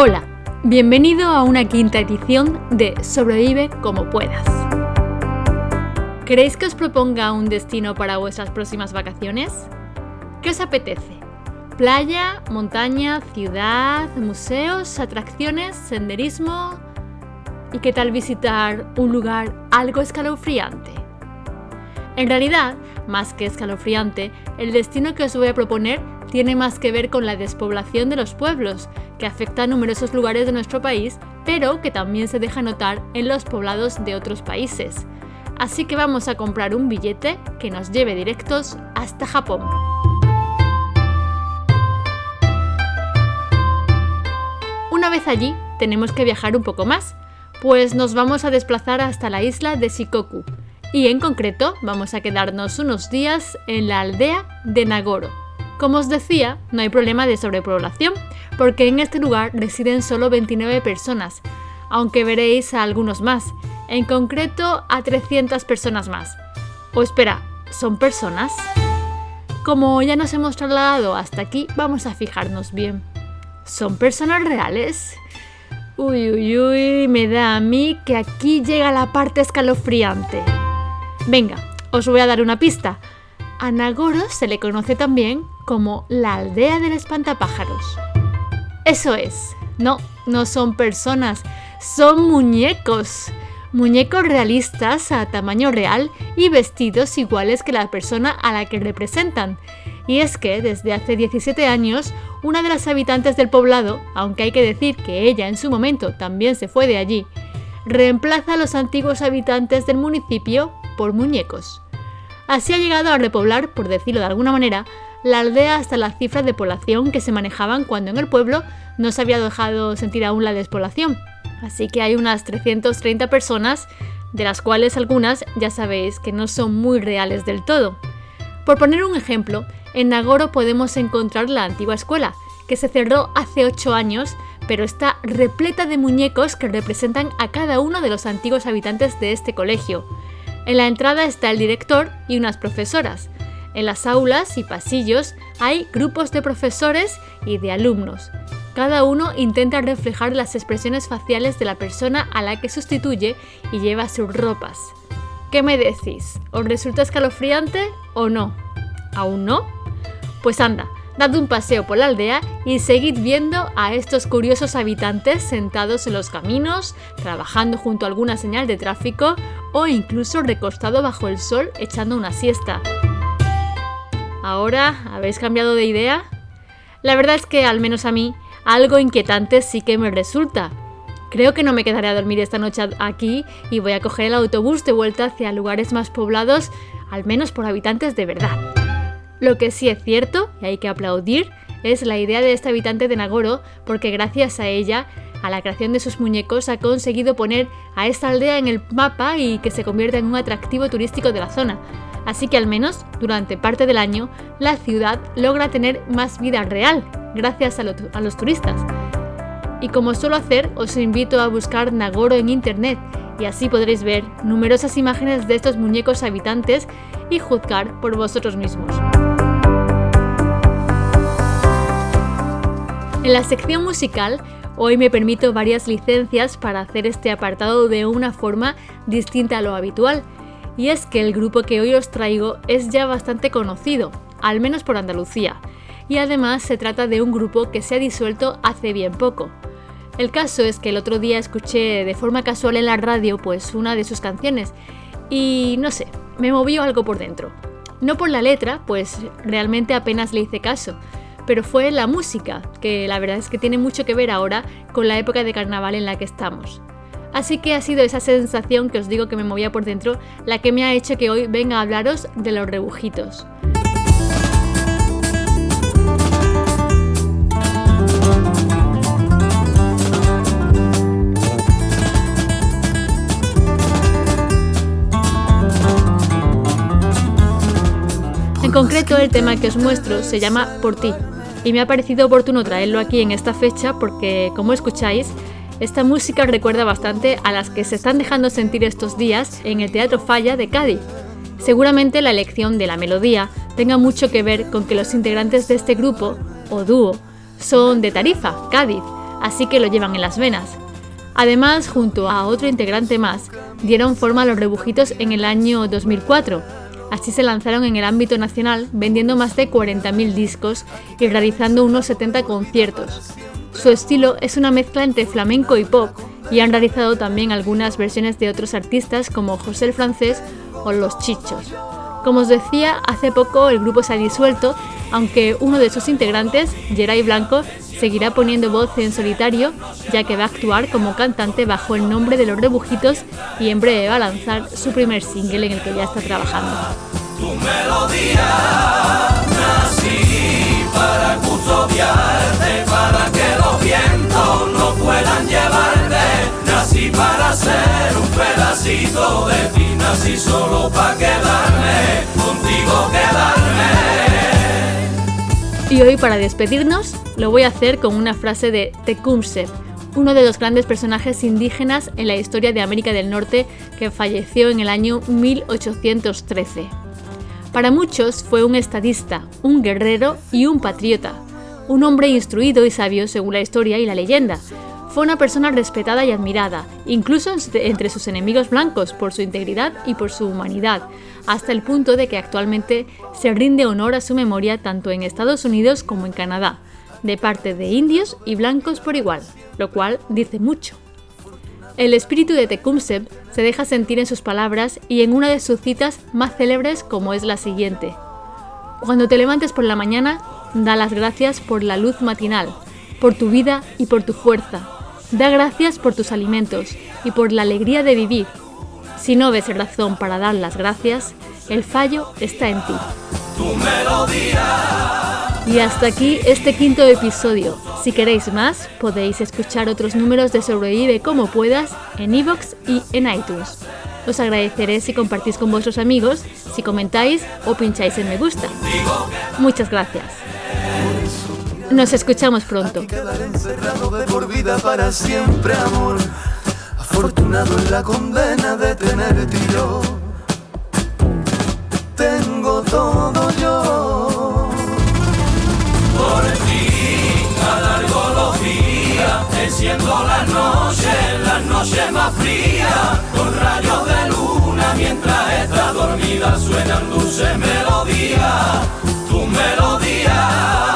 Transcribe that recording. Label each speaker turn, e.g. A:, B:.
A: Hola, bienvenido a una quinta edición de Sobrevive como puedas. ¿Queréis que os proponga un destino para vuestras próximas vacaciones? ¿Qué os apetece? ¿Playa, montaña, ciudad, museos, atracciones, senderismo? ¿Y qué tal visitar un lugar algo escalofriante? En realidad, más que escalofriante, el destino que os voy a proponer tiene más que ver con la despoblación de los pueblos, que afecta a numerosos lugares de nuestro país, pero que también se deja notar en los poblados de otros países. Así que vamos a comprar un billete que nos lleve directos hasta Japón. Una vez allí, tenemos que viajar un poco más, pues nos vamos a desplazar hasta la isla de Shikoku, y en concreto vamos a quedarnos unos días en la aldea de Nagoro. Como os decía, no hay problema de sobrepoblación, porque en este lugar residen solo 29 personas, aunque veréis a algunos más, en concreto a 300 personas más. O espera, ¿son personas? Como ya nos hemos trasladado hasta aquí, vamos a fijarnos bien. ¿Son personas reales? Uy, uy, uy, me da a mí que aquí llega la parte escalofriante. Venga, os voy a dar una pista. A Nagoro se le conoce también como la aldea del espantapájaros. Eso es, no, no son personas, son muñecos. Muñecos realistas a tamaño real y vestidos iguales que la persona a la que representan. Y es que desde hace 17 años, una de las habitantes del poblado, aunque hay que decir que ella en su momento también se fue de allí, reemplaza a los antiguos habitantes del municipio por muñecos. Así ha llegado a repoblar, por decirlo de alguna manera, la aldea hasta las cifras de población que se manejaban cuando en el pueblo no se había dejado sentir aún la despoblación. Así que hay unas 330 personas, de las cuales algunas ya sabéis que no son muy reales del todo. Por poner un ejemplo, en Nagoro podemos encontrar la antigua escuela, que se cerró hace 8 años, pero está repleta de muñecos que representan a cada uno de los antiguos habitantes de este colegio. En la entrada está el director y unas profesoras. En las aulas y pasillos hay grupos de profesores y de alumnos. Cada uno intenta reflejar las expresiones faciales de la persona a la que sustituye y lleva sus ropas. ¿Qué me decís? ¿Os resulta escalofriante o no? ¿Aún no? Pues anda, dad un paseo por la aldea y seguid viendo a estos curiosos habitantes sentados en los caminos, trabajando junto a alguna señal de tráfico o incluso recostado bajo el sol echando una siesta. ¿Ahora habéis cambiado de idea? La verdad es que, al menos a mí, algo inquietante sí que me resulta. Creo que no me quedaré a dormir esta noche aquí y voy a coger el autobús de vuelta hacia lugares más poblados, al menos por habitantes de verdad. Lo que sí es cierto, y hay que aplaudir, es la idea de este habitante de Nagoro, porque gracias a ella a la creación de sus muñecos, ha conseguido poner a esta aldea en el mapa y que se convierta en un atractivo turístico de la zona. Así que al menos durante parte del año la ciudad logra tener más vida real gracias a, los turistas. Y como suelo hacer, os invito a buscar Nagoro en internet y así podréis ver numerosas imágenes de estos muñecos habitantes y juzgar por vosotros mismos. En la sección musical Hoy me permito varias licencias para hacer este apartado de una forma distinta a lo habitual. Y es que el grupo que hoy os traigo es ya bastante conocido, al menos por Andalucía. Y además se trata de un grupo que se ha disuelto hace bien poco. El caso es que el otro día escuché de forma casual en la radio pues una de sus canciones y no sé, me movió algo por dentro. No por la letra, pues realmente apenas le hice caso, pero fue la música, que la verdad es que tiene mucho que ver ahora con la época de carnaval en la que estamos. Así que ha sido esa sensación que os digo que me movía por dentro la que me ha hecho que hoy venga a hablaros de los rebujitos. En concreto, el tema que os muestro se llama Por ti y me ha parecido oportuno traerlo aquí en esta fecha porque, como escucháis, esta música recuerda bastante a las que se están dejando sentir estos días en el Teatro Falla de Cádiz. Seguramente la elección de la melodía tenga mucho que ver con que los integrantes de este grupo, o dúo, son de Tarifa, Cádiz, así que lo llevan en las venas. Además, junto a otro integrante más, dieron forma a los rebujitos en el año 2004. Así se lanzaron en el ámbito nacional, vendiendo más de 40.000 discos y realizando unos 70 conciertos. Su estilo es una mezcla entre flamenco y pop, y han realizado también algunas versiones de otros artistas como José el Francés o Los Chichos. Como os decía, hace poco el grupo se ha disuelto, aunque uno de sus integrantes, Geray Blanco, seguirá poniendo voz en solitario, ya que va a actuar como cantante bajo el nombre de Los Rebujitos y en breve va a lanzar su primer single en el que ya está trabajando. para para que los no puedan Nací para ser un pedacito de ti, nací solo para quedarme, contigo quedarme. Y hoy para despedirnos lo voy a hacer con una frase de Tecumseh, uno de los grandes personajes indígenas en la historia de América del Norte que falleció en el año 1813. Para muchos fue un estadista, un guerrero y un patriota, un hombre instruido y sabio según la historia y la leyenda, fue una persona respetada y admirada, incluso entre sus enemigos blancos, por su integridad y por su humanidad, hasta el punto de que actualmente se rinde honor a su memoria tanto en Estados Unidos como en Canadá, de parte de indios y blancos por igual, lo cual dice mucho. El espíritu de Tecumseh se deja sentir en sus palabras y en una de sus citas más célebres como es la siguiente. Cuando te levantes por la mañana, da las gracias por la luz matinal, por tu vida y por tu fuerza, Da gracias por tus alimentos y por la alegría de vivir. Si no ves razón para dar las gracias, el fallo está en ti. Y hasta aquí este quinto episodio. Si queréis más, podéis escuchar otros números de Sobrevive como puedas en iVoox y en iTunes. Os agradeceré si compartís con vuestros amigos, si comentáis o pincháis en me gusta. Muchas gracias. Nos escuchamos pronto. Afortunado en la condena de tenerte yo. Tengo todo yo. Por ti, alargo los días, enciendo las noches, las noches más frías, mientras está dormida suenan dulces melodías, tu melodía